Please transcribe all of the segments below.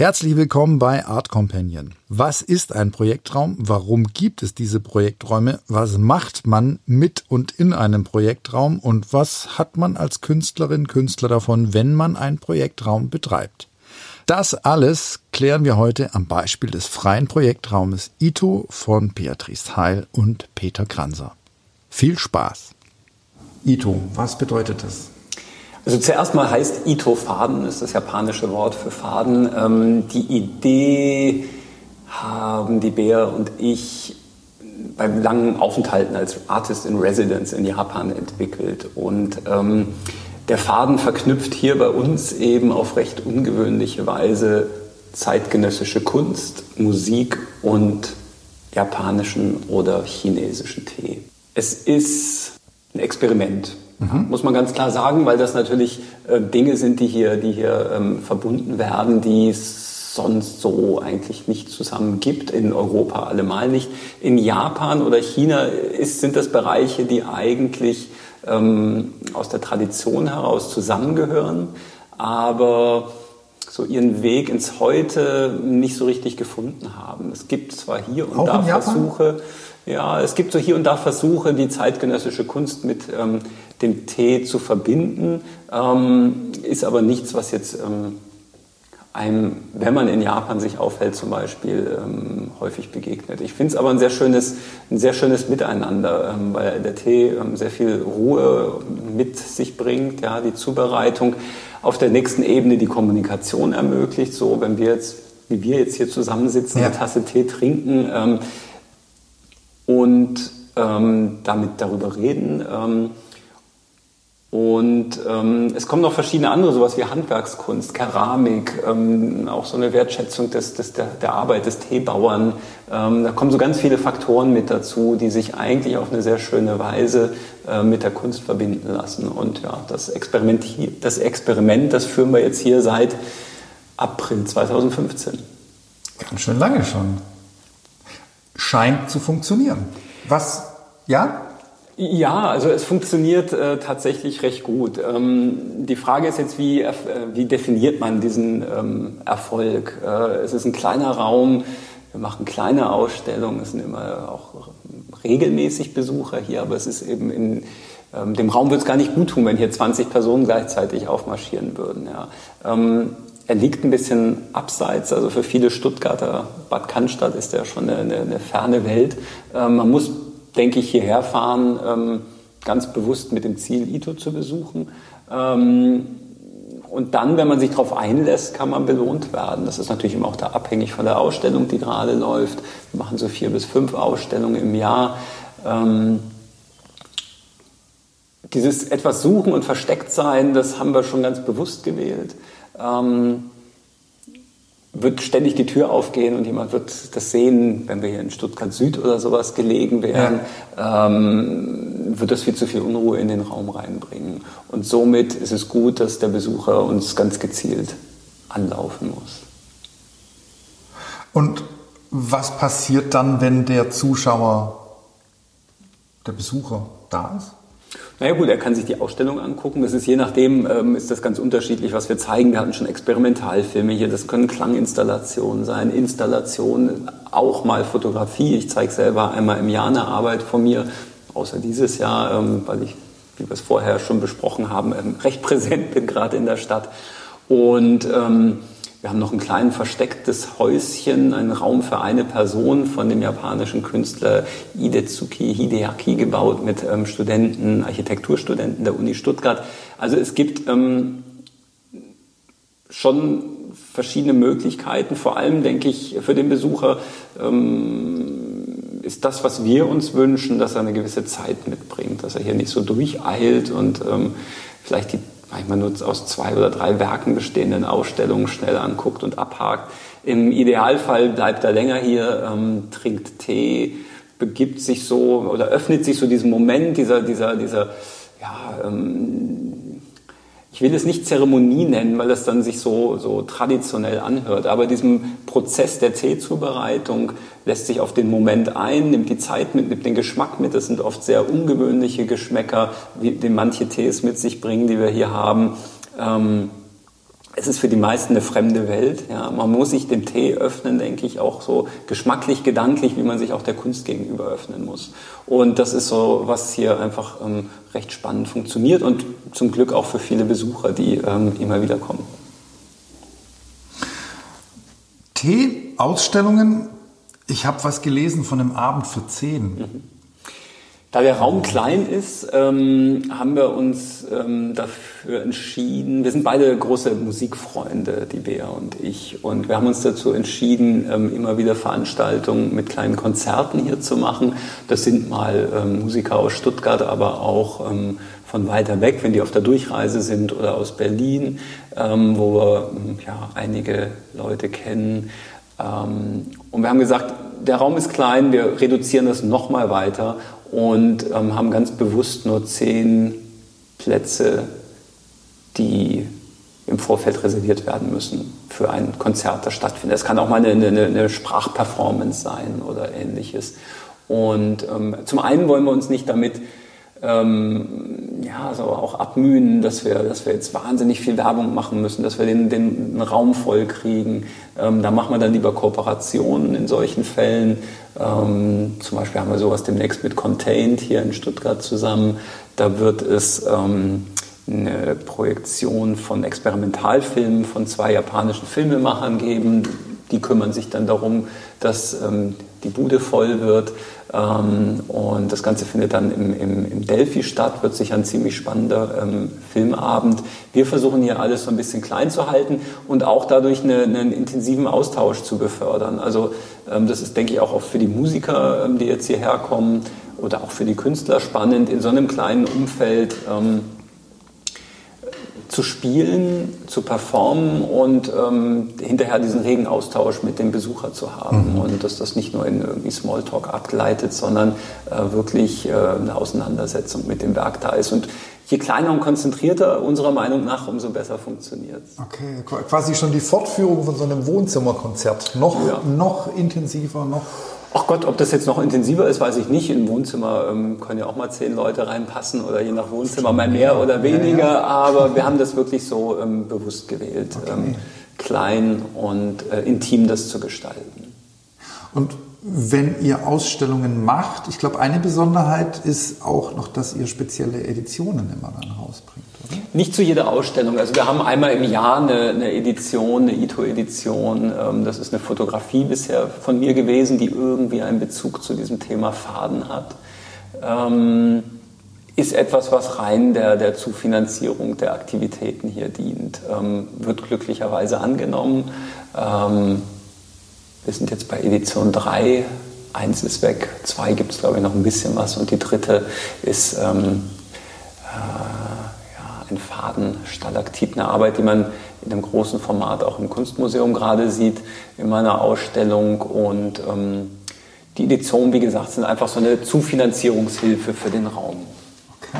Herzlich willkommen bei Art Companion. Was ist ein Projektraum? Warum gibt es diese Projekträume? Was macht man mit und in einem Projektraum? Und was hat man als Künstlerin, Künstler davon, wenn man einen Projektraum betreibt? Das alles klären wir heute am Beispiel des freien Projektraumes ITO von Beatrice Heil und Peter Kranser. Viel Spaß! ITO, was bedeutet das? Also zuerst mal heißt Ito Faden, ist das japanische Wort für Faden. Ähm, die Idee haben die Bär und ich beim langen Aufenthalten als Artist in Residence in Japan entwickelt. Und ähm, der Faden verknüpft hier bei uns eben auf recht ungewöhnliche Weise zeitgenössische Kunst, Musik und japanischen oder chinesischen Tee. Es ist ein Experiment. Mhm. Muss man ganz klar sagen, weil das natürlich äh, Dinge sind, die hier, die hier ähm, verbunden werden, die es sonst so eigentlich nicht zusammen gibt, in Europa allemal nicht. In Japan oder China ist, sind das Bereiche, die eigentlich ähm, aus der Tradition heraus zusammengehören, aber so ihren Weg ins Heute nicht so richtig gefunden haben. Es gibt zwar hier und Auch da Versuche, ja, es gibt so hier und da Versuche, die zeitgenössische Kunst mit ähm, dem Tee zu verbinden, ähm, ist aber nichts, was jetzt ähm, einem, wenn man in Japan sich aufhält zum Beispiel, ähm, häufig begegnet. Ich finde es aber ein sehr schönes, ein sehr schönes Miteinander, ähm, weil der Tee ähm, sehr viel Ruhe mit sich bringt, ja, die Zubereitung auf der nächsten Ebene die Kommunikation ermöglicht. So, wenn wir jetzt, wie wir jetzt hier zusammensitzen, ja. eine Tasse Tee trinken ähm, und damit darüber reden, und ähm, es kommen noch verschiedene andere, sowas wie Handwerkskunst, Keramik, ähm, auch so eine Wertschätzung des, des, der, der Arbeit des Teebauern. Ähm, da kommen so ganz viele Faktoren mit dazu, die sich eigentlich auf eine sehr schöne Weise äh, mit der Kunst verbinden lassen. Und ja, das Experiment, das Experiment, das führen wir jetzt hier seit April 2015. Ganz schön lange schon. Scheint zu funktionieren. Was, ja? Ja, also es funktioniert äh, tatsächlich recht gut. Ähm, die Frage ist jetzt, wie, äh, wie definiert man diesen ähm, Erfolg? Äh, es ist ein kleiner Raum, wir machen kleine Ausstellungen, es sind immer auch regelmäßig Besucher hier, aber es ist eben in ähm, dem Raum würde es gar nicht gut tun, wenn hier 20 Personen gleichzeitig aufmarschieren würden. Ja. Ähm, er liegt ein bisschen abseits, also für viele Stuttgarter, Bad Cannstatt ist ja schon eine, eine, eine ferne Welt. Ähm, man muss denke ich, hierher fahren, ähm, ganz bewusst mit dem Ziel, Ito zu besuchen. Ähm, und dann, wenn man sich darauf einlässt, kann man belohnt werden. Das ist natürlich immer auch da abhängig von der Ausstellung, die gerade läuft. Wir machen so vier bis fünf Ausstellungen im Jahr. Ähm, dieses etwas suchen und versteckt sein, das haben wir schon ganz bewusst gewählt. Ähm, wird ständig die Tür aufgehen und jemand wird das sehen, wenn wir hier in Stuttgart Süd oder sowas gelegen wären, ja. ähm, wird das viel zu viel Unruhe in den Raum reinbringen. Und somit ist es gut, dass der Besucher uns ganz gezielt anlaufen muss. Und was passiert dann, wenn der Zuschauer, der Besucher da ist? Naja gut, er kann sich die Ausstellung angucken. Das ist je nachdem, ähm, ist das ganz unterschiedlich, was wir zeigen. Wir hatten schon Experimentalfilme hier, das können Klanginstallationen sein, Installationen, auch mal Fotografie. Ich zeige selber einmal im Jahr eine Arbeit von mir, außer dieses Jahr, ähm, weil ich, wie wir es vorher schon besprochen haben, ähm, recht präsent bin gerade in der Stadt. Und ähm, wir haben noch ein kleines verstecktes Häuschen, einen Raum für eine Person von dem japanischen Künstler Idezuki Hideaki gebaut mit ähm, Studenten, Architekturstudenten der Uni Stuttgart. Also es gibt ähm, schon verschiedene Möglichkeiten. Vor allem denke ich für den Besucher ähm, ist das, was wir uns wünschen, dass er eine gewisse Zeit mitbringt, dass er hier nicht so durcheilt und ähm, vielleicht die manchmal nur aus zwei oder drei Werken bestehenden Ausstellungen schnell anguckt und abhakt. Im Idealfall bleibt er länger hier, ähm, trinkt Tee, begibt sich so oder öffnet sich so diesen Moment, dieser, dieser, dieser, ja, ähm, ich will es nicht Zeremonie nennen, weil das dann sich so, so traditionell anhört, aber diesem Prozess der Teezubereitung lässt sich auf den Moment ein, nimmt die Zeit mit, nimmt den Geschmack mit. Das sind oft sehr ungewöhnliche Geschmäcker, die manche Tees mit sich bringen, die wir hier haben. Ähm, es ist für die meisten eine fremde Welt. Ja. Man muss sich dem Tee öffnen, denke ich, auch so geschmacklich, gedanklich, wie man sich auch der Kunst gegenüber öffnen muss. Und das ist so, was hier einfach ähm, recht spannend funktioniert und zum Glück auch für viele Besucher, die ähm, immer wieder kommen. Tee, Ausstellungen. Ich habe was gelesen von einem Abend für zehn. Mhm. Da der Raum klein ist, ähm, haben wir uns ähm, dafür entschieden, wir sind beide große Musikfreunde, die Bea und ich, und wir haben uns dazu entschieden, ähm, immer wieder Veranstaltungen mit kleinen Konzerten hier zu machen. Das sind mal ähm, Musiker aus Stuttgart, aber auch ähm, von weiter weg, wenn die auf der Durchreise sind oder aus Berlin, ähm, wo wir ja, einige Leute kennen. und wir haben gesagt, der Raum ist klein, wir reduzieren das nochmal weiter und ähm, haben ganz bewusst nur zehn Plätze, die im Vorfeld reserviert werden müssen für ein Konzert, das stattfindet. Es kann auch mal eine, eine, eine Sprachperformance sein oder ähnliches. Und ähm, zum einen wollen wir uns nicht damit ähm, ja, also auch abmühen, dass wir, dass wir jetzt wahnsinnig viel Werbung machen müssen, dass wir den, den Raum voll kriegen. Ähm, da machen wir dann lieber Kooperationen in solchen Fällen. Ähm, zum Beispiel haben wir sowas demnächst mit Contained hier in Stuttgart zusammen. Da wird es ähm, eine Projektion von Experimentalfilmen von zwei japanischen Filmemachern geben. Die kümmern sich dann darum, dass ähm, die Bude voll wird. Ähm, und das Ganze findet dann im, im, im, Delphi statt, wird sicher ein ziemlich spannender ähm, Filmabend. Wir versuchen hier alles so ein bisschen klein zu halten und auch dadurch eine, einen intensiven Austausch zu befördern. Also ähm, das ist, denke ich, auch für die Musiker, ähm, die jetzt hierher kommen oder auch für die Künstler spannend, in so einem kleinen Umfeld ähm, zu spielen, zu performen und ähm, hinterher diesen regen Austausch mit dem Besucher zu haben. Mhm. Und dass das nicht nur in irgendwie Smalltalk abgleitet, sondern äh, wirklich äh, eine Auseinandersetzung mit dem Werk da ist. Und je kleiner und konzentrierter unserer Meinung nach, umso besser funktioniert es. Okay, quasi schon die Fortführung von so einem Wohnzimmerkonzert. Noch, ja. noch intensiver, noch Ach Gott, ob das jetzt noch intensiver ist, weiß ich nicht. Im Wohnzimmer ähm, können ja auch mal zehn Leute reinpassen oder je nach Wohnzimmer mal mehr oder weniger. Ja, ja. Aber wir haben das wirklich so ähm, bewusst gewählt, okay. ähm, klein und äh, intim das zu gestalten. Und wenn ihr Ausstellungen macht, ich glaube, eine Besonderheit ist auch noch, dass ihr spezielle Editionen immer dann rausbringt. Nicht zu jeder Ausstellung. Also wir haben einmal im Jahr eine, eine Edition, eine Ito-Edition. Ähm, das ist eine Fotografie bisher von mir gewesen, die irgendwie einen Bezug zu diesem Thema Faden hat. Ähm, ist etwas, was rein der, der Zufinanzierung der Aktivitäten hier dient. Ähm, wird glücklicherweise angenommen. Wir sind jetzt bei Edition 3. Eins ist weg, zwei gibt es, glaube ich, noch ein bisschen was und die dritte ist ähm, ein Faden Stalaktit, eine Arbeit, die man in einem großen Format auch im Kunstmuseum gerade sieht, in meiner Ausstellung. Und ähm, die Editionen, wie gesagt, sind einfach so eine Zufinanzierungshilfe für den Raum. Okay.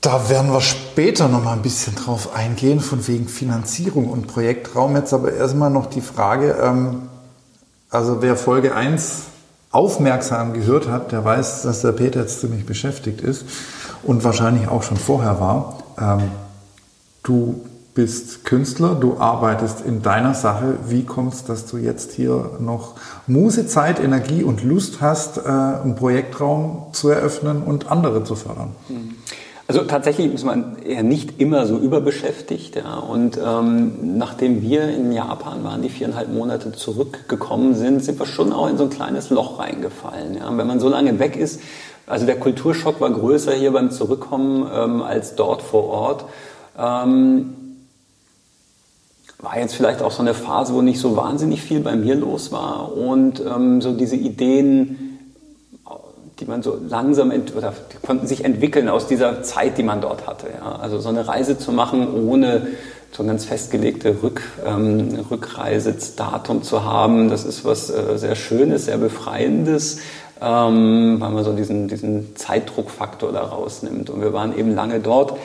Da werden wir später noch mal ein bisschen drauf eingehen, von wegen Finanzierung und Projektraum. Jetzt aber erstmal noch die Frage, ähm, also wer Folge 1 aufmerksam gehört hat, der weiß, dass der Peter jetzt ziemlich beschäftigt ist und wahrscheinlich auch schon vorher war. Ähm, du bist Künstler, du arbeitest in deiner Sache. Wie kommt es, dass du jetzt hier noch Muse, Zeit, Energie und Lust hast, äh, einen Projektraum zu eröffnen und andere zu fördern? Also tatsächlich ist man eher nicht immer so überbeschäftigt. Ja. Und ähm, nachdem wir in Japan waren, die viereinhalb Monate zurückgekommen sind, sind wir schon auch in so ein kleines Loch reingefallen. Ja. Wenn man so lange weg ist, also der Kulturschock war größer hier beim Zurückkommen ähm, als dort vor Ort. Ähm, war jetzt vielleicht auch so eine Phase, wo nicht so wahnsinnig viel bei mir los war und ähm, so diese Ideen, die man so langsam oder die konnten sich entwickeln aus dieser Zeit, die man dort hatte. Ja. Also so eine Reise zu machen, ohne so ein ganz festgelegte Rück, ähm, Rückreisedatum zu haben, das ist was äh, sehr Schönes, sehr Befreiendes ähm, weil man so diesen, diesen Zeitdruckfaktor da rausnimmt. Und wir waren eben lange dort.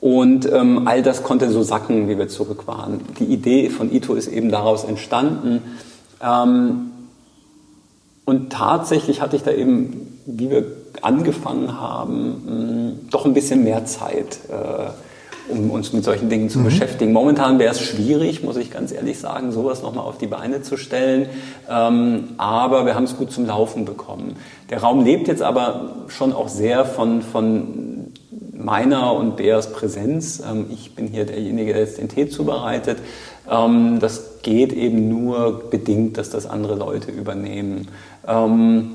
Und ähm, all das konnte so sacken, wie wir zurück waren. Die Idee von Ito ist eben daraus entstanden. Ähm, und tatsächlich hatte ich da eben, wie wir angefangen haben, mh, doch ein bisschen mehr Zeit. Äh, um uns mit solchen Dingen zu mhm. beschäftigen. Momentan wäre es schwierig, muss ich ganz ehrlich sagen, sowas nochmal auf die Beine zu stellen. Ähm, aber wir haben es gut zum Laufen bekommen. Der Raum lebt jetzt aber schon auch sehr von, von meiner und Beas Präsenz. Ähm, ich bin hier derjenige, der jetzt den Tee zubereitet. Ähm, das geht eben nur bedingt, dass das andere Leute übernehmen. Ähm,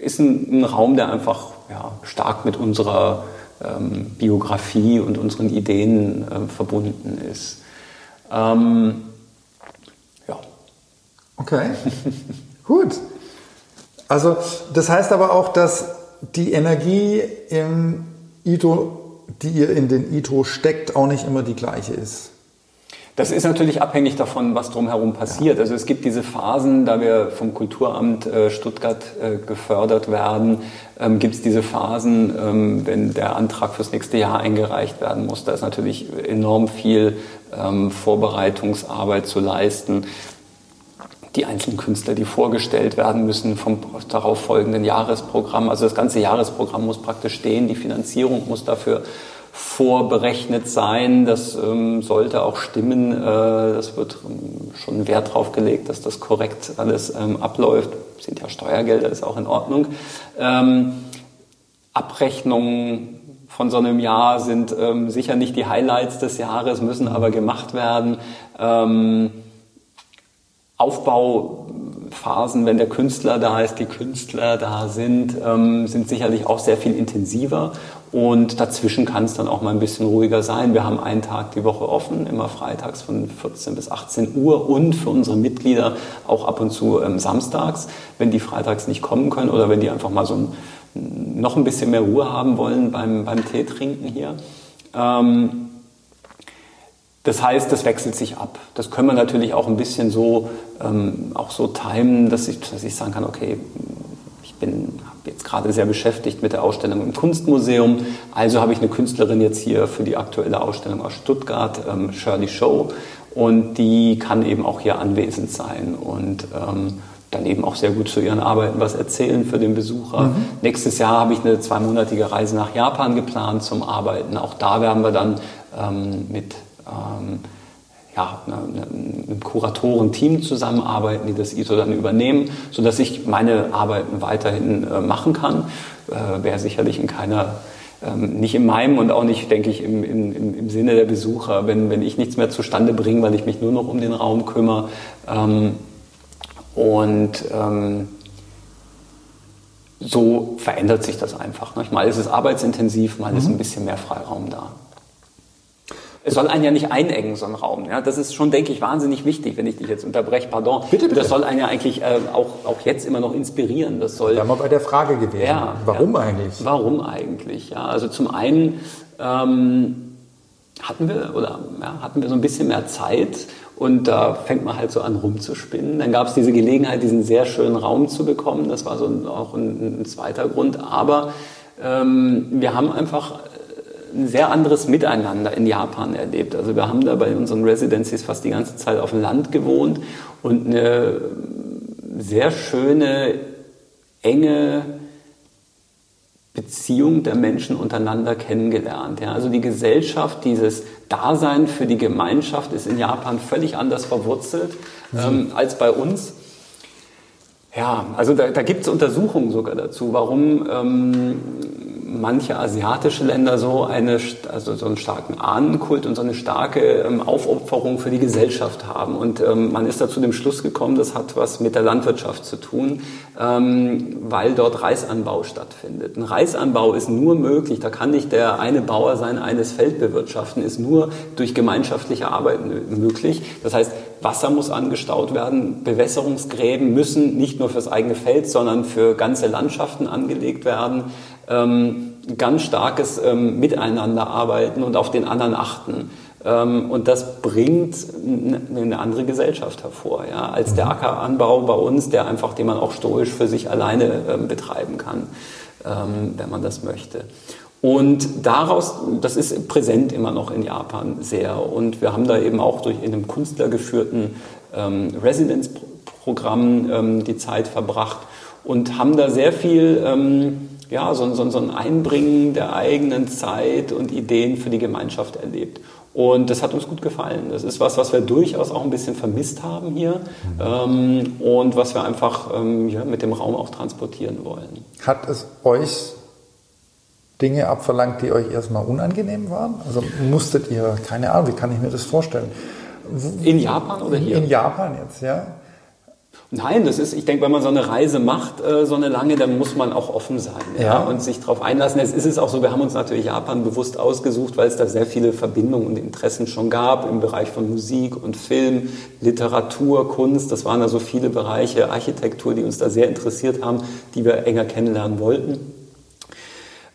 ist ein, ein Raum, der einfach ja, stark mit unserer ähm, Biografie und unseren Ideen äh, verbunden ist. Ähm, ja. Okay, gut. Also das heißt aber auch, dass die Energie im Ito, die ihr in den Ito steckt, auch nicht immer die gleiche ist. Das ist natürlich abhängig davon, was drumherum passiert. Also es gibt diese Phasen, da wir vom Kulturamt äh, Stuttgart äh, gefördert werden, ähm, gibt es diese Phasen, ähm, wenn der Antrag fürs nächste Jahr eingereicht werden muss. Da ist natürlich enorm viel ähm, Vorbereitungsarbeit zu leisten. Die einzelnen Künstler, die vorgestellt werden müssen vom darauf folgenden Jahresprogramm. Also das ganze Jahresprogramm muss praktisch stehen, die Finanzierung muss dafür vorberechnet sein. Das ähm, sollte auch stimmen. Äh, das wird ähm, schon Wert darauf gelegt, dass das korrekt alles ähm, abläuft. Sind ja Steuergelder, ist auch in Ordnung. Ähm, Abrechnungen von so einem Jahr sind ähm, sicher nicht die Highlights des Jahres, müssen aber gemacht werden. Ähm, Aufbauphasen, wenn der Künstler da ist, die Künstler da sind, sind sicherlich auch sehr viel intensiver und dazwischen kann es dann auch mal ein bisschen ruhiger sein. Wir haben einen Tag die Woche offen, immer freitags von 14 bis 18 Uhr und für unsere Mitglieder auch ab und zu ähm, samstags, wenn die freitags nicht kommen können oder wenn die einfach mal so ein, noch ein bisschen mehr Ruhe haben wollen beim, beim Tee trinken hier. Ähm, das heißt, das wechselt sich ab. Das können wir natürlich auch ein bisschen so, ähm, auch so timen, dass ich, dass ich sagen kann, okay, ich bin jetzt gerade sehr beschäftigt mit der Ausstellung im Kunstmuseum. Also habe ich eine Künstlerin jetzt hier für die aktuelle Ausstellung aus Stuttgart, ähm, Shirley Show. Und die kann eben auch hier anwesend sein und ähm, dann eben auch sehr gut zu ihren Arbeiten was erzählen für den Besucher. Mhm. Nächstes Jahr habe ich eine zweimonatige Reise nach Japan geplant zum Arbeiten. Auch da werden wir dann ähm, mit ähm, ja, einem Kuratorenteam zusammenarbeiten, die das ISO dann übernehmen, sodass ich meine Arbeiten weiterhin äh, machen kann. Äh, Wäre sicherlich in keiner, ähm, nicht in meinem und auch nicht, denke ich, im, im, im Sinne der Besucher, wenn, wenn ich nichts mehr zustande bringe, weil ich mich nur noch um den Raum kümmere. Ähm, und ähm, so verändert sich das einfach. Ne? Mal ist es arbeitsintensiv, mal mhm. ist ein bisschen mehr Freiraum da. Es soll einen ja nicht einengen, so ein Raum. Ja, das ist schon, denke ich, wahnsinnig wichtig, wenn ich dich jetzt unterbreche. Pardon. Bitte, bitte. Das soll einen ja eigentlich äh, auch, auch jetzt immer noch inspirieren. Das soll. Da wir bei der Frage gewesen. Ja, warum ja, eigentlich? Warum eigentlich? Ja, also zum einen ähm, hatten wir oder ja, hatten wir so ein bisschen mehr Zeit und da fängt man halt so an rumzuspinnen. Dann gab es diese Gelegenheit, diesen sehr schönen Raum zu bekommen. Das war so ein, auch ein, ein zweiter Grund. Aber ähm, wir haben einfach ein sehr anderes Miteinander in Japan erlebt. Also wir haben da bei unseren Residencies fast die ganze Zeit auf dem Land gewohnt und eine sehr schöne, enge Beziehung der Menschen untereinander kennengelernt. Ja, also die Gesellschaft, dieses Dasein für die Gemeinschaft ist in Japan völlig anders verwurzelt ähm, als bei uns. Ja, also da, da gibt es Untersuchungen sogar dazu, warum ähm, manche asiatische Länder so, eine, also so einen starken Ahnenkult und so eine starke ähm, Aufopferung für die Gesellschaft haben. Und ähm, man ist da zu dem Schluss gekommen, das hat was mit der Landwirtschaft zu tun, ähm, weil dort Reisanbau stattfindet. Ein Reisanbau ist nur möglich, da kann nicht der eine Bauer sein eines Feld bewirtschaften, ist nur durch gemeinschaftliche Arbeit möglich. Das heißt, Wasser muss angestaut werden, Bewässerungsgräben müssen nicht nur fürs eigene Feld, sondern für ganze Landschaften angelegt werden ähm, ganz starkes ähm, Miteinanderarbeiten und auf den anderen achten. Ähm, und das bringt eine andere Gesellschaft hervor, ja, als der. Ackeranbau bei uns, der einfach, den man auch stoisch für sich alleine ähm, betreiben kann, ähm, wenn man das möchte. Und daraus, das ist präsent immer noch in Japan sehr. Und wir haben da eben auch durch in einem künstlergeführten ähm, Residence-Programm ähm, die Zeit verbracht und haben da sehr viel ähm, ja, so, so, so ein Einbringen der eigenen Zeit und Ideen für die Gemeinschaft erlebt. Und das hat uns gut gefallen. Das ist was, was wir durchaus auch ein bisschen vermisst haben hier ähm, und was wir einfach ähm, ja, mit dem Raum auch transportieren wollen. Hat es euch Dinge abverlangt, die euch erstmal unangenehm waren? Also musstet ihr, keine Ahnung, wie kann ich mir das vorstellen? In Japan oder hier? In Japan jetzt, ja. Nein, das ist, ich denke, wenn man so eine Reise macht, äh, so eine lange, dann muss man auch offen sein ja, ja. und sich darauf einlassen. Jetzt ist es auch so, wir haben uns natürlich Japan bewusst ausgesucht, weil es da sehr viele Verbindungen und Interessen schon gab im Bereich von Musik und Film, Literatur, Kunst. Das waren da so viele Bereiche, Architektur, die uns da sehr interessiert haben, die wir enger kennenlernen wollten.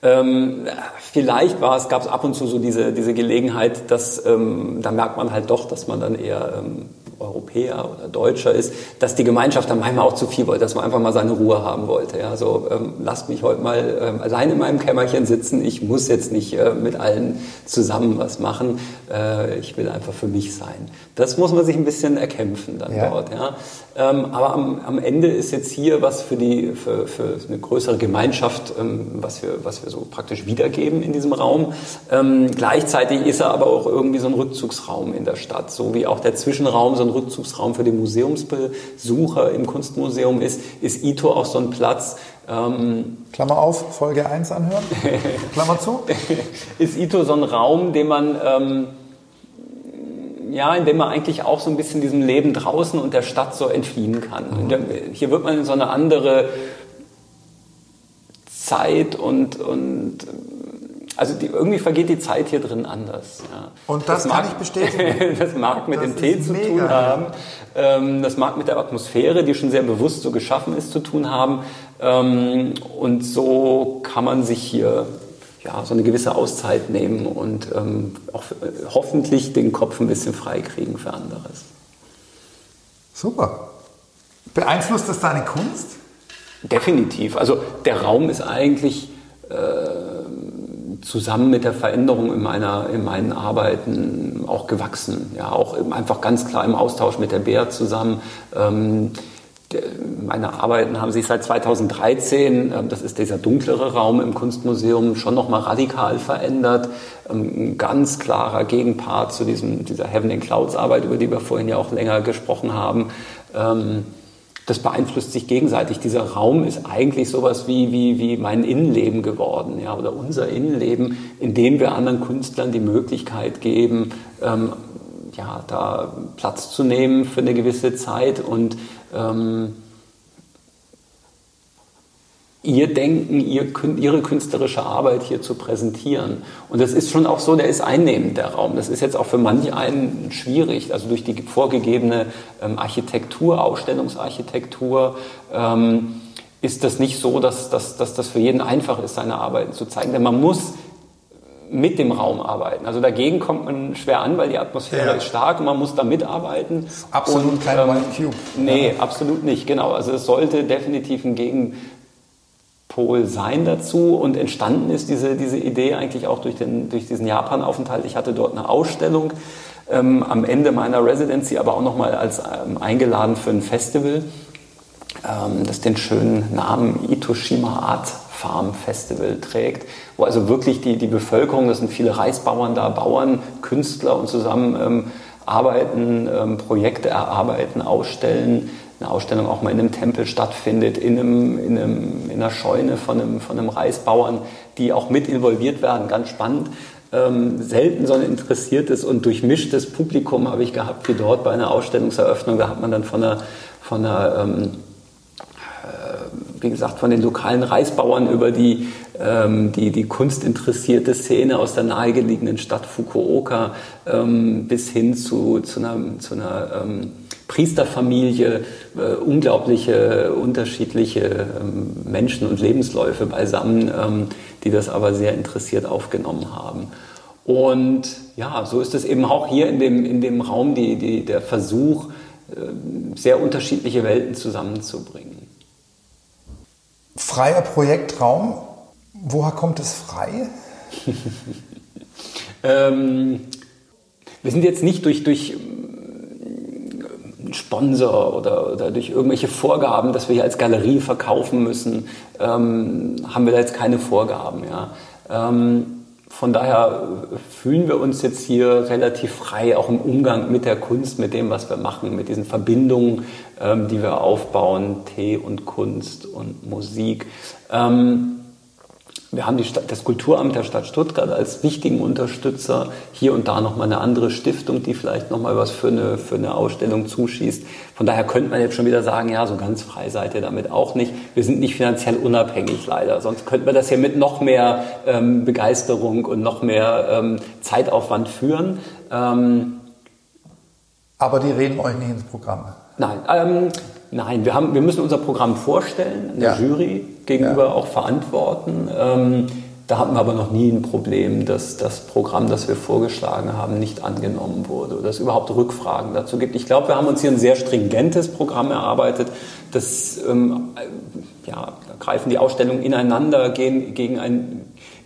Ähm, vielleicht war es, gab es ab und zu so diese, diese Gelegenheit, dass ähm, da merkt man halt doch, dass man dann eher ähm, Europäer oder Deutscher ist, dass die Gemeinschaft dann manchmal auch zu viel wollte, dass man einfach mal seine Ruhe haben wollte. Ja, so ähm, lasst mich heute mal ähm, allein in meinem Kämmerchen sitzen. Ich muss jetzt nicht äh, mit allen zusammen was machen. Äh, ich will einfach für mich sein. Das muss man sich ein bisschen erkämpfen dann ja. dort. Ja. Ähm, aber am, am, Ende ist jetzt hier was für die für, für eine größere Gemeinschaft, ähm, was wir was wir so praktisch wiedergeben in diesem Raum. Ähm, gleichzeitig ist er aber auch irgendwie so ein Rückzugsraum in der Stadt, so wie auch der Zwischenraum so ein Rückzugsraum für den Museumsbesucher im Kunstmuseum ist, ist Ito auch so ein Platz, ähm, Klammer auf, Folge 1 anhören. Klammer zu. ist Ito so ein Raum, den man, ähm, ja, in dem man eigentlich auch so ein bisschen diesem Leben draußen und der Stadt so entfliehen kann. Mhm. Hier wird man in so eine andere Zeit und, und also die, irgendwie vergeht die Zeit hier drin anders. Ja. Und das, das kann mag, ich bestätigen. das mag mit das dem Tee zu tun haben. Ähm, das mag mit der Atmosphäre, die schon sehr bewusst so geschaffen ist, zu tun haben. Ähm, und so kann man sich hier ja, so eine gewisse Auszeit nehmen und ähm, auch äh, hoffentlich den Kopf ein bisschen freikriegen für anderes. Super. Beeinflusst das deine Kunst? Definitiv. Also der Raum ist eigentlich äh, zusammen mit der Veränderung in, meiner, in meinen Arbeiten auch gewachsen. Ja, auch einfach ganz klar im Austausch mit der Bär zusammen. Ähm, meine Arbeiten haben sich seit 2013, ähm, das ist dieser dunklere Raum im Kunstmuseum, schon nochmal radikal verändert. Ähm, ein ganz klarer Gegenpart zu diesem, dieser Heaven in Clouds Arbeit, über die wir vorhin ja auch länger gesprochen haben. Das beeinflusst sich gegenseitig. Dieser Raum ist eigentlich sowas wie, wie, wie mein Innenleben geworden, ja, oder unser Innenleben, in dem wir anderen Künstlern die Möglichkeit geben, ähm, ja, da Platz zu nehmen für eine gewisse Zeit und ähm, ihr Denken, ihr, ihre künstlerische Arbeit hier zu präsentieren. Und das ist schon auch so, der ist einnehmend, der Raum. Das ist jetzt auch für manch einen schwierig, also durch die vorgegebene ähm, Architektur, Ausstellungsarchitektur, ähm, ist das nicht so, dass, dass, dass das für jeden einfach ist, seine Arbeiten zu zeigen. Denn man muss mit dem Raum arbeiten. Also dagegen kommt man schwer an, weil die Atmosphäre ja. ist stark und man muss da mitarbeiten. Absolut und, kein ähm, White Cube. Nee, ja. absolut nicht, genau. Also es sollte definitiv ein Gegenpol sein dazu und entstanden ist diese, diese Idee eigentlich auch durch, den, durch diesen Japan-Aufenthalt. Ich hatte dort eine Ausstellung ähm, am Ende meiner Residency, aber auch nochmal als ähm, eingeladen für ein Festival, ähm, das den schönen Namen Itoshima Art Farm Festival trägt, wo also wirklich die, die Bevölkerung, das sind viele Reisbauern da, Bauern, Künstler und zusammen ähm, arbeiten, ähm, Projekte erarbeiten, ausstellen, eine Ausstellung auch mal in einem Tempel stattfindet, in, einem, in, einem, in einer Scheune von einem, von einem Reisbauern, die auch mit involviert werden, ganz spannend. Ähm, selten so ein interessiertes und durchmischtes Publikum habe ich gehabt wie dort bei einer Ausstellungseröffnung. Da hat man dann von einer, von einer ähm, wie gesagt, von den lokalen Reisbauern über die, ähm, die, die kunstinteressierte Szene aus der nahegelegenen Stadt Fukuoka ähm, bis hin zu, zu einer, zu einer ähm, Priesterfamilie, äh, unglaubliche, unterschiedliche ähm, Menschen und Lebensläufe beisammen, ähm, die das aber sehr interessiert aufgenommen haben. Und ja, so ist es eben auch hier in dem, in dem Raum die, die, der Versuch, äh, sehr unterschiedliche Welten zusammenzubringen. Freier Projektraum, woher kommt es frei? ähm, wir sind jetzt nicht durch, durch Sponsor oder, oder durch irgendwelche Vorgaben, dass wir hier als Galerie verkaufen müssen, ähm, haben wir da jetzt keine Vorgaben. Ja. Ähm, von daher fühlen wir uns jetzt hier relativ frei, auch im Umgang mit der Kunst, mit dem, was wir machen, mit diesen Verbindungen, ähm, die wir aufbauen, Tee und Kunst und Musik. Ähm, wir haben Stadt, das Kulturamt der Stadt Stuttgart als wichtigen Unterstützer. Hier und da nochmal eine andere Stiftung, die vielleicht nochmal was für eine, für eine Ausstellung zuschießt. Von daher könnte man jetzt schon wieder sagen, ja, so ganz frei seid ihr damit auch nicht. Wir sind nicht finanziell unabhängig leider. Sonst könnten wir das hier mit noch mehr ähm, Begeisterung und noch mehr ähm, Zeitaufwand führen. Ähm, Aber die reden euch nicht ins Programm. Nein, ähm, nein, wir, haben, wir müssen unser Programm vorstellen, eine ja. Jury gegenüber ja. auch verantworten. Ähm, da hatten wir aber noch nie ein Problem, dass das Programm, das wir vorgeschlagen haben, nicht angenommen wurde oder es überhaupt Rückfragen dazu gibt. Ich glaube, wir haben uns hier ein sehr stringentes Programm erarbeitet. Das ähm, ja, greifen die Ausstellungen ineinander, gehen, gegen ein,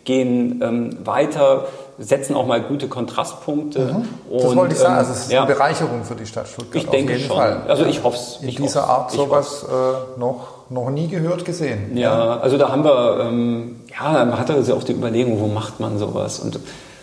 gehen ähm, weiter setzen auch mal gute Kontrastpunkte. Mhm. Und, das wollte ich sagen, also es ist ja, eine Bereicherung für die Stadt Stuttgart. Ich denke schon. Fall. Also ich hoffe es. In dieser Art sowas äh, noch, noch nie gehört, gesehen. Ja, also da haben wir, ähm, ja, man hat also auch die Überlegung, wo macht man sowas? Und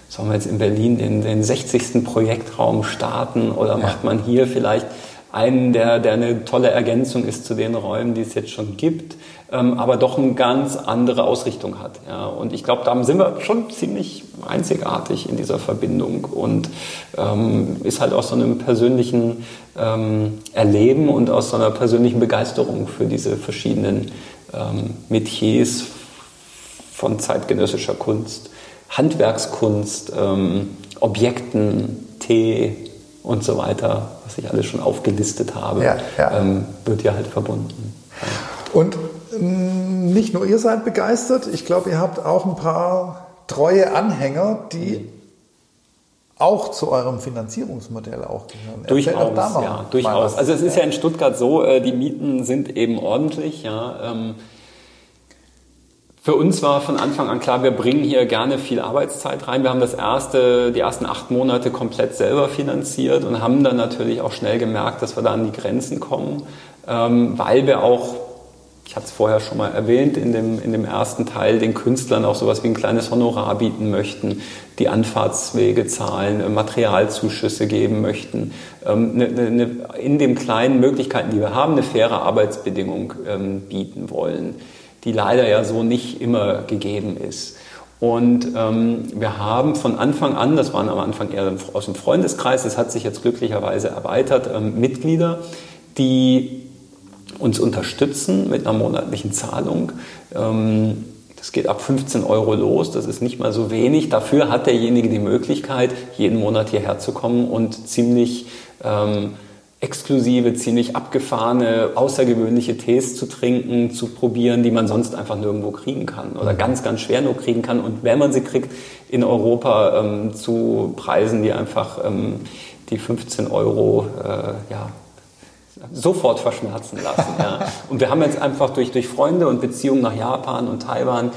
sollen wir jetzt in Berlin den, den 60. Projektraum starten oder ja. macht man hier vielleicht einen, der, der eine tolle Ergänzung ist zu den Räumen, die es jetzt schon gibt, ähm, aber doch eine ganz andere Ausrichtung hat. Ja. Und ich glaube, da sind wir schon ziemlich einzigartig in dieser Verbindung und ähm, ist halt aus so einem persönlichen ähm, Erleben und aus so einer persönlichen Begeisterung für diese verschiedenen ähm, Metiers von zeitgenössischer Kunst, Handwerkskunst, ähm, Objekten, Tee, und so weiter, was ich alles schon aufgelistet habe, ja, ja. Ähm, wird ja halt verbunden. Und mm, nicht nur ihr seid begeistert, ich glaube, ihr habt auch ein paar treue Anhänger, die auch zu eurem Finanzierungsmodell auch gehören. Durchaus, ja, durchaus. Also es ist ja in Stuttgart so, äh, die Mieten sind eben ordentlich, ja. Ähm, für uns war von Anfang an klar, wir bringen hier gerne viel Arbeitszeit rein. Wir haben das erste, die ersten acht Monate komplett selber finanziert und haben dann natürlich auch schnell gemerkt, dass wir da an die Grenzen kommen, ähm, weil wir auch, ich hatte es vorher schon mal erwähnt, in dem, in dem ersten Teil den Künstlern auch sowas wie ein kleines Honorar bieten möchten, die Anfahrtswege zahlen, äh, Materialzuschüsse geben möchten, ähm, ne, ne, ne, in den kleinen Möglichkeiten, die wir haben, eine faire Arbeitsbedingung ähm, bieten wollen die leider ja so nicht immer gegeben ist. Und ähm, wir haben von Anfang an, das waren am Anfang eher aus dem Freundeskreis, das hat sich jetzt glücklicherweise erweitert, ähm, Mitglieder, die uns unterstützen mit einer monatlichen Zahlung. Ähm, das geht ab 15 Euro los, das ist nicht mal so wenig. Dafür hat derjenige die Möglichkeit, jeden Monat hierher zu kommen und ziemlich ähm, exklusive, ziemlich abgefahrene, außergewöhnliche Tees zu trinken, zu probieren, die man sonst einfach nirgendwo kriegen kann oder mhm. ganz, ganz schwer nur kriegen kann. Und wenn man sie kriegt, in Europa ähm, zu Preisen, die einfach ähm, die 15 Euro äh, ja, sofort verschmerzen lassen. Ja. Und wir haben jetzt einfach durch, durch Freunde und Beziehungen nach Japan und Taiwan,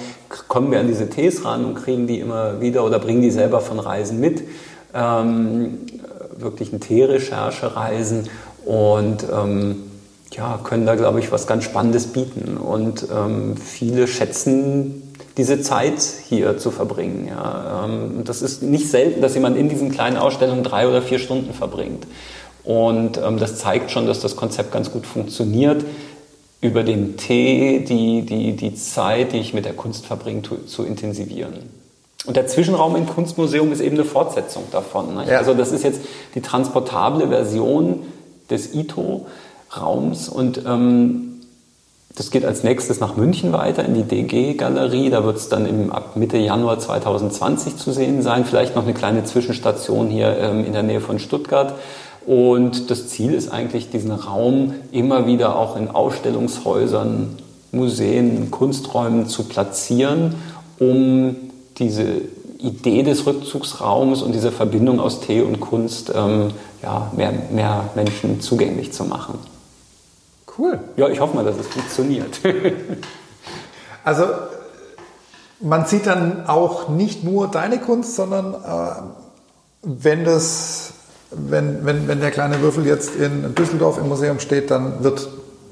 kommen wir an diese Tees ran und kriegen die immer wieder oder bringen die selber von Reisen mit. Ähm, wirklichen Tee-Recherche reisen und ähm, ja, können da, glaube ich, was ganz Spannendes bieten. Und ähm, viele schätzen diese Zeit hier zu verbringen. Ja. Ähm, das ist nicht selten, dass jemand in diesen kleinen Ausstellungen drei oder vier Stunden verbringt. Und ähm, das zeigt schon, dass das Konzept ganz gut funktioniert, über den Tee die, die, die Zeit, die ich mit der Kunst verbringe, zu, zu intensivieren. Und der Zwischenraum im Kunstmuseum ist eben eine Fortsetzung davon. Ja. Also das ist jetzt die transportable Version des ITO-Raums und ähm, das geht als nächstes nach München weiter in die DG-Galerie. Da wird es dann im, ab Mitte Januar 2020 zu sehen sein. Vielleicht noch eine kleine Zwischenstation hier ähm, in der Nähe von Stuttgart. Und das Ziel ist eigentlich, diesen Raum immer wieder auch in Ausstellungshäusern, Museen, Kunsträumen zu platzieren, um diese Idee des Rückzugsraums und diese Verbindung aus Tee und Kunst ähm, ja, mehr, mehr Menschen zugänglich zu machen. Cool. Ja, ich hoffe mal, dass es funktioniert. also man sieht dann auch nicht nur deine Kunst, sondern äh, wenn das wenn, wenn, wenn der kleine Würfel jetzt in Düsseldorf im Museum steht, dann wird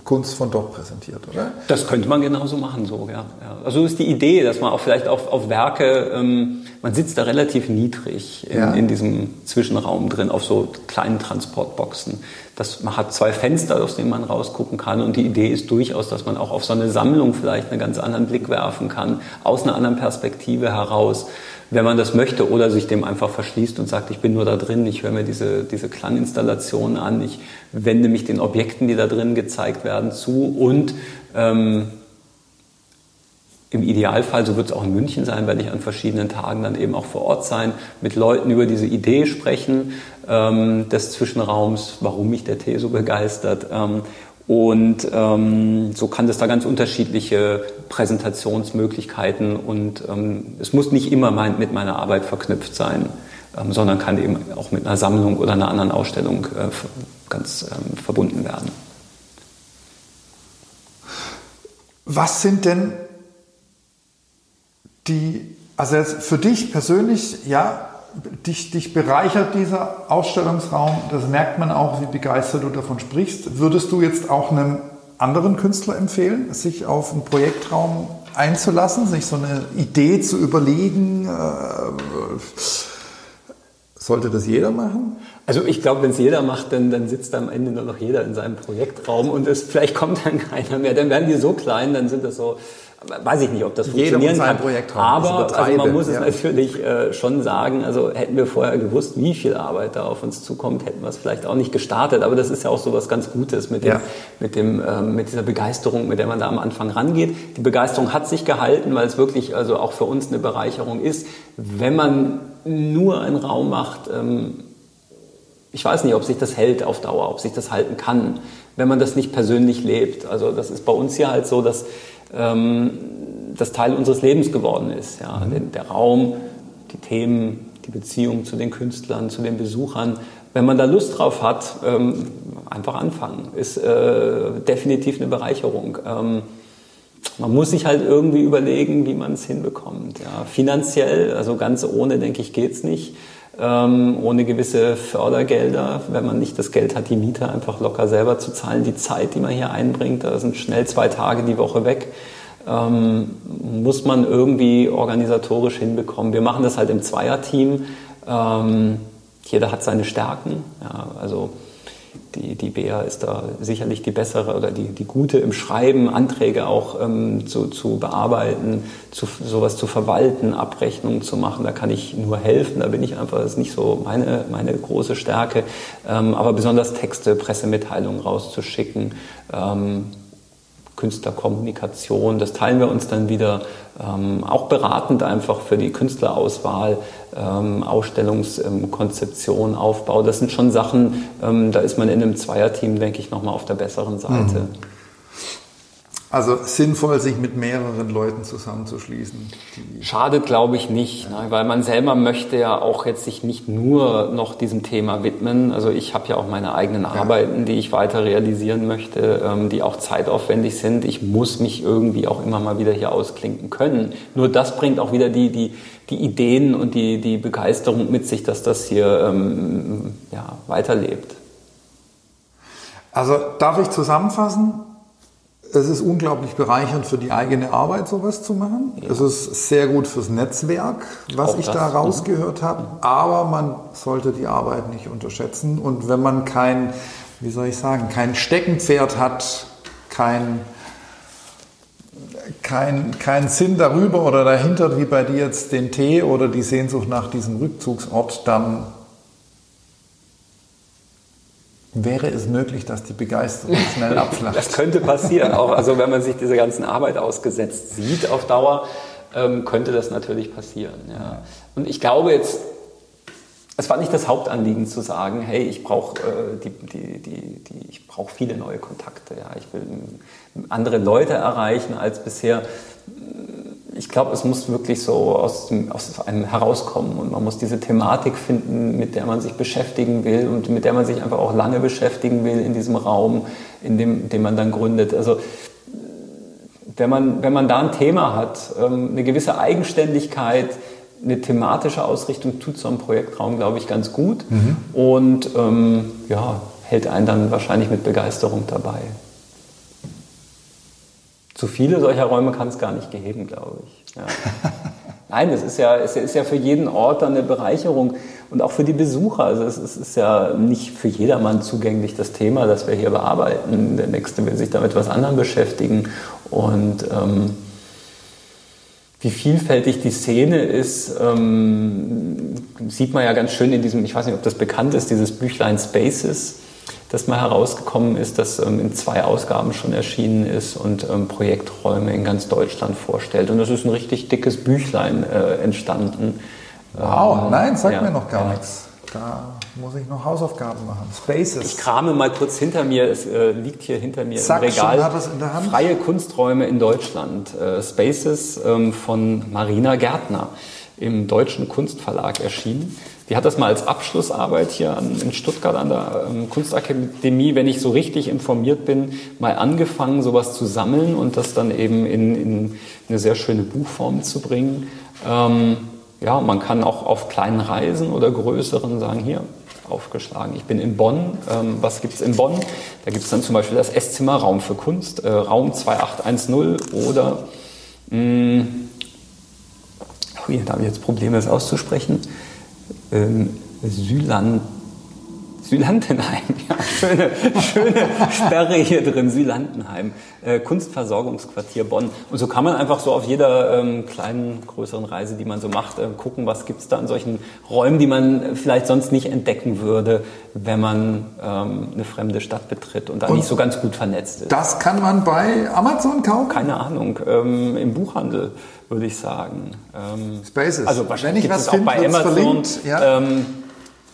Kunst von dort präsentiert, oder? Das könnte man genauso machen, so, ja. ja. Also ist die Idee, dass man auch vielleicht auf, auf Werke, ähm, man sitzt da relativ niedrig in, ja. in diesem Zwischenraum drin, auf so kleinen Transportboxen. Das, man hat zwei Fenster, aus denen man rausgucken kann und die Idee ist durchaus, dass man auch auf so eine Sammlung vielleicht einen ganz anderen Blick werfen kann, aus einer anderen Perspektive heraus wenn man das möchte oder sich dem einfach verschließt und sagt, ich bin nur da drin, ich höre mir diese, diese Klanginstallation an, ich wende mich den Objekten, die da drin gezeigt werden, zu und ähm, im Idealfall, so wird es auch in München sein, werde ich an verschiedenen Tagen dann eben auch vor Ort sein, mit Leuten über diese Idee sprechen ähm, des Zwischenraums, warum mich der Tee so begeistert ähm, und ähm, so kann es da ganz unterschiedliche Präsentationsmöglichkeiten und ähm, es muss nicht immer mein, mit meiner Arbeit verknüpft sein, ähm, sondern kann eben auch mit einer Sammlung oder einer anderen Ausstellung äh, ganz ähm, verbunden werden. Was sind denn die, also für dich persönlich, ja, dich, dich bereichert dieser Ausstellungsraum. Das merkt man auch, wie begeistert du davon sprichst. Würdest du jetzt auch einem anderen Künstler empfehlen, sich auf einen Projektraum einzulassen, sich so eine Idee zu überlegen? Äh, sollte das jeder machen? Also ich glaube, wenn es jeder macht, dann, dann sitzt am Ende nur noch jeder in seinem Projektraum und es, vielleicht kommt dann keiner mehr. Dann werden die so klein, dann sind das so weiß ich nicht, ob das funktionieren kann. Projekt Aber also man muss es ja. natürlich äh, schon sagen, also hätten wir vorher gewusst, wie viel Arbeit da auf uns zukommt, hätten wir es vielleicht auch nicht gestartet. Aber das ist ja auch so was ganz Gutes mit, dem, ja. mit, dem, äh, mit dieser Begeisterung, mit der man da am Anfang rangeht. Die Begeisterung hat sich gehalten, weil es wirklich also auch für uns eine Bereicherung ist, wenn man nur einen Raum macht. Ähm, ich weiß nicht, ob sich das hält auf Dauer, ob sich das halten kann, wenn man das nicht persönlich lebt. Also das ist bei uns ja halt so, dass das Teil unseres Lebens geworden ist. Ja. Mhm. Der Raum, die Themen, die Beziehung zu den Künstlern, zu den Besuchern. Wenn man da Lust drauf hat, ähm, einfach anfangen. Ist äh, definitiv eine Bereicherung. Ähm, man muss sich halt irgendwie überlegen, wie man es hinbekommt. Ja. Finanziell, also ganz ohne, denke ich, geht's nicht. Ähm, ohne gewisse Fördergelder, wenn man nicht das Geld hat, die Miete einfach locker selber zu zahlen, die Zeit, die man hier einbringt, da sind schnell zwei Tage die Woche weg, ähm, muss man irgendwie organisatorisch hinbekommen. Wir machen das halt im Zweierteam. Ähm, jeder hat seine Stärken. Ja, also die, die BEA ist da sicherlich die bessere oder die, die gute im Schreiben, Anträge auch ähm, zu, zu bearbeiten, zu, sowas zu verwalten, Abrechnungen zu machen. Da kann ich nur helfen. Da bin ich einfach, das ist nicht so meine, meine große Stärke. Ähm, aber besonders Texte, Pressemitteilungen rauszuschicken, ähm, Künstlerkommunikation. Das teilen wir uns dann wieder ähm, auch beratend einfach für die Künstlerauswahl, ähm, Ausstellungskonzeption, Aufbau. Das sind schon Sachen, ähm, da ist man in einem Zweierteam, denke ich, nochmal auf der besseren Seite. Mhm. Also sinnvoll, sich mit mehreren Leuten zusammenzuschließen. Schadet, glaube ich, nicht, ne? weil man selber möchte ja auch jetzt sich nicht nur noch diesem Thema widmen. Also ich habe ja auch meine eigenen ja. Arbeiten, die ich weiter realisieren möchte, ähm, die auch zeitaufwendig sind. Ich muss mich irgendwie auch immer mal wieder hier ausklinken können. Nur das bringt auch wieder die, die, die Ideen und die, die Begeisterung mit sich, dass das hier ähm, ja, weiterlebt. Also darf ich zusammenfassen? Es ist unglaublich bereichernd für die eigene Arbeit, sowas zu machen. Ja. Es ist sehr gut fürs Netzwerk, was Auch ich das. da rausgehört habe. Aber man sollte die Arbeit nicht unterschätzen. Und wenn man kein, wie soll ich sagen, kein Steckenpferd hat, kein, kein, kein Sinn darüber oder dahinter, wie bei dir jetzt den Tee oder die Sehnsucht nach diesem Rückzugsort, dann Wäre es möglich, dass die Begeisterung schnell abflacht? das könnte passieren, auch also wenn man sich dieser ganzen Arbeit ausgesetzt sieht auf Dauer, ähm, könnte das natürlich passieren. Ja. Und ich glaube jetzt, es war nicht das Hauptanliegen zu sagen, hey, ich brauche äh, die, die, die, die, ich brauche viele neue Kontakte, ja, ich will andere Leute erreichen als bisher ich glaube, es muss wirklich so aus, dem, aus einem herauskommen und man muss diese Thematik finden, mit der man sich beschäftigen will und mit der man sich einfach auch lange beschäftigen will in diesem Raum, in dem, den man dann gründet. Also wenn man, wenn man da ein Thema hat, ähm, eine gewisse Eigenständigkeit, eine thematische Ausrichtung tut so ein Projektraum, glaube ich, ganz gut mhm. und ähm, ja, hält einen dann wahrscheinlich mit Begeisterung dabei. Zu viele solcher Räume kann es gar nicht geben, glaube ich. Ja. Nein, es ist ja, es ist ja für jeden Ort dann eine Bereicherung und auch für die Besucher. Also es ist, es ist ja nicht für jedermann zugänglich, das Thema, das wir hier bearbeiten. Der Nächste will sich damit was anderem beschäftigen. Und ähm, wie vielfältig die Szene ist, ähm, sieht man ja ganz schön in diesem, ich weiß nicht, ob das bekannt ist, dieses Büchlein Spaces, das mal herausgekommen ist, das ähm, in zwei Ausgaben schon erschienen ist und ähm, Projekträume in ganz Deutschland vorstellt. Und das ist ein richtig dickes Büchlein äh, entstanden. Wow, ähm, nein, sag ja, mir noch gar ja. nichts. Da muss ich noch Hausaufgaben machen. Spaces. Ich krame mal kurz hinter mir, es äh, liegt hier hinter mir Zack, im Regal. Hat das in der Hand. Freie Kunsträume in Deutschland. Äh, Spaces ähm, von Marina Gärtner im Deutschen Kunstverlag erschienen. Die hat das mal als Abschlussarbeit hier an, in Stuttgart an der ähm, Kunstakademie, wenn ich so richtig informiert bin, mal angefangen, sowas zu sammeln und das dann eben in, in eine sehr schöne Buchform zu bringen. Ähm, ja, man kann auch auf kleinen Reisen oder größeren sagen, hier, aufgeschlagen. Ich bin in Bonn. Ähm, was gibt es in Bonn? Da gibt es dann zum Beispiel das Esszimmer Raum für Kunst, äh, Raum 2810 oder, mh, hm, ui, da habe ich jetzt Probleme, das auszusprechen, ähm, Syland Sülantenheim, ja, schöne, schöne Sperre hier drin, Sülantenheim, äh, Kunstversorgungsquartier Bonn. Und so kann man einfach so auf jeder ähm, kleinen, größeren Reise, die man so macht, äh, gucken, was gibt's da in solchen Räumen, die man vielleicht sonst nicht entdecken würde, wenn man ähm, eine fremde Stadt betritt und da und nicht so ganz gut vernetzt ist. Das kann man bei Amazon kaufen? Keine Ahnung, ähm, im Buchhandel würde ich sagen. Ähm, Spaces. Also wahrscheinlich gibt es auch bei Amazon. Ja. Ähm,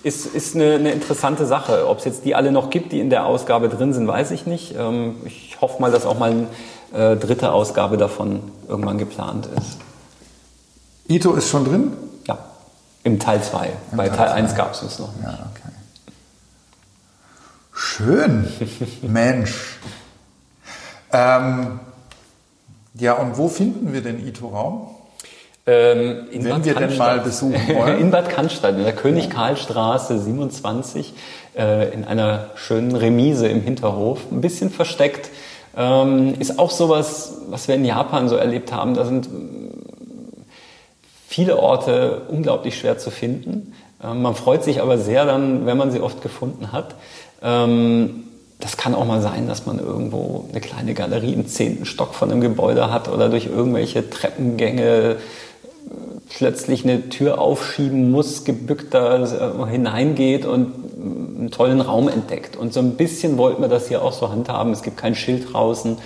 ist, ist eine, eine interessante Sache. Ob es jetzt die alle noch gibt, die in der Ausgabe drin sind, weiß ich nicht. Ähm, ich hoffe mal, dass auch mal eine äh, dritte Ausgabe davon irgendwann geplant ist. Ito ist schon drin? Ja, im Teil 2. Bei Teil, Teil 1 gab es es noch nicht. Ja, okay. Schön. Mensch. Ähm, ja, und wo finden wir den Ito-Raum? Ähm, in Wenn Bad wir denn mal besuchen wollen. in Bad Cannstatt, in der König-Karl-Straße 27, äh, in einer schönen Remise im Hinterhof, ein bisschen versteckt. Ähm, ist auch sowas, was wir in Japan so erlebt haben. Da sind viele Orte unglaublich schwer zu finden. Ähm, man freut sich aber sehr dann, wenn man sie oft gefunden hat. Ähm, das kann auch mal sein, dass man irgendwo eine kleine Galerie im zehnten Stock von einem Gebäude hat oder durch irgendwelche Treppengänge plötzlich eine Tür aufschieben muss, gebückt da äh, hineingeht und einen tollen Raum entdeckt. Und so ein bisschen wollten wir das hier auch so handhaben. Es gibt kein Schild draußen.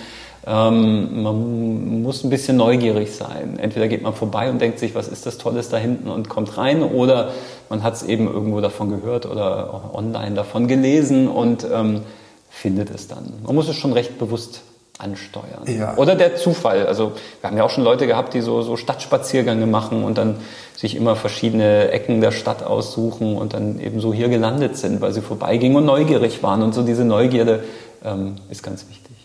Ähm, man muss ein bisschen neugierig sein. Entweder geht man vorbei und denkt sich, was ist das Tolles da hinten und kommt rein, oder man hat es eben irgendwo davon gehört oder online davon gelesen und ähm, findet es dann. Man muss es schon recht bewusst ansteuern. Ja. Oder der Zufall. Also wir haben ja auch schon Leute gehabt, die so, so Stadtspaziergänge machen und dann sich immer verschiedene Ecken der Stadt aussuchen und dann eben so hier gelandet sind, weil sie vorbeigingen und neugierig waren. Und so diese Neugierde ähm, ist ganz wichtig.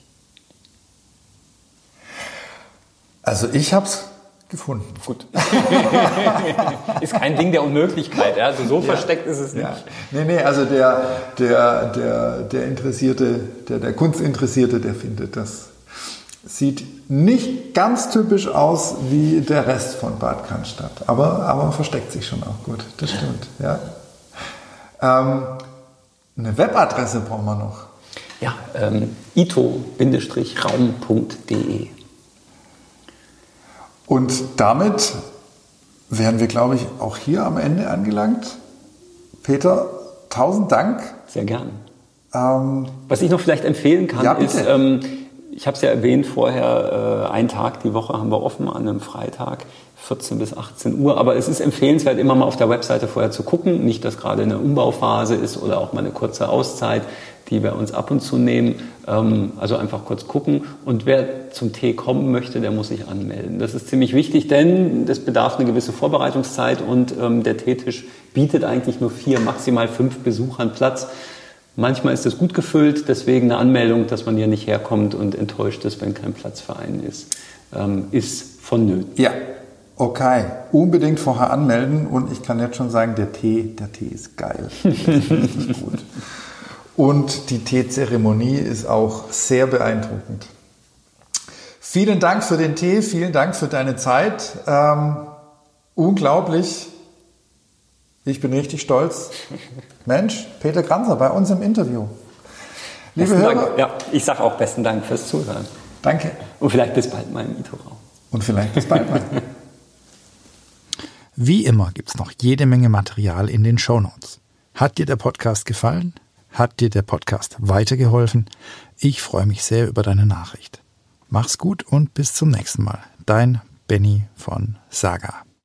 Also ich habe es gefunden. Gut. ist kein Ding der Unmöglichkeit. Ja? Also so ja. versteckt ist es nicht. Ja. Nee, nee, also der, der, der, der Interessierte, der, der Kunstinteressierte, der findet das. Sieht nicht ganz typisch aus wie der Rest von Bad Cannstatt, aber, aber versteckt sich schon auch gut. Das stimmt. Ja. Ähm, eine Webadresse brauchen wir noch. Ja, ähm, ito-raum.de. Und damit wären wir, glaube ich, auch hier am Ende angelangt. Peter, tausend Dank. Sehr gern. Ähm, Was ich noch vielleicht empfehlen kann, ja, ist, ähm, ich habe es ja erwähnt vorher, äh, einen Tag die Woche haben wir offen an einem Freitag. 14 bis 18 Uhr. Aber es ist empfehlenswert, immer mal auf der Webseite vorher zu gucken. Nicht, dass gerade eine Umbauphase ist oder auch mal eine kurze Auszeit, die wir uns ab und zu nehmen. Ähm, also einfach kurz gucken. Und wer zum Tee kommen möchte, der muss sich anmelden. Das ist ziemlich wichtig, denn das bedarf eine gewisse Vorbereitungszeit und ähm, der Teetisch bietet eigentlich nur vier, maximal fünf Besuchern Platz. Manchmal ist es gut gefüllt, deswegen eine Anmeldung, dass man hier nicht herkommt und enttäuscht ist, wenn kein Platz für einen ist, ähm, ist vonnöten. Ja, Okay, unbedingt vorher anmelden und ich kann jetzt schon sagen, der Tee, der Tee ist geil. Gut. Und die Teezeremonie ist auch sehr beeindruckend. Vielen Dank für den Tee, vielen Dank für deine Zeit. Ähm, unglaublich. Ich bin richtig stolz. Mensch, Peter Kranzer bei uns im Interview. Liebe besten Hörer, Dank. Ja, ich sage auch besten Dank fürs Zuhören. Danke. Und vielleicht bis bald mal im Ito-Raum. Und vielleicht bis bald mal. Wie immer gibt es noch jede Menge Material in den Show Notes. Hat dir der Podcast gefallen? Hat dir der Podcast weitergeholfen? Ich freue mich sehr über deine Nachricht. Mach's gut und bis zum nächsten Mal. Dein Benny von Saga.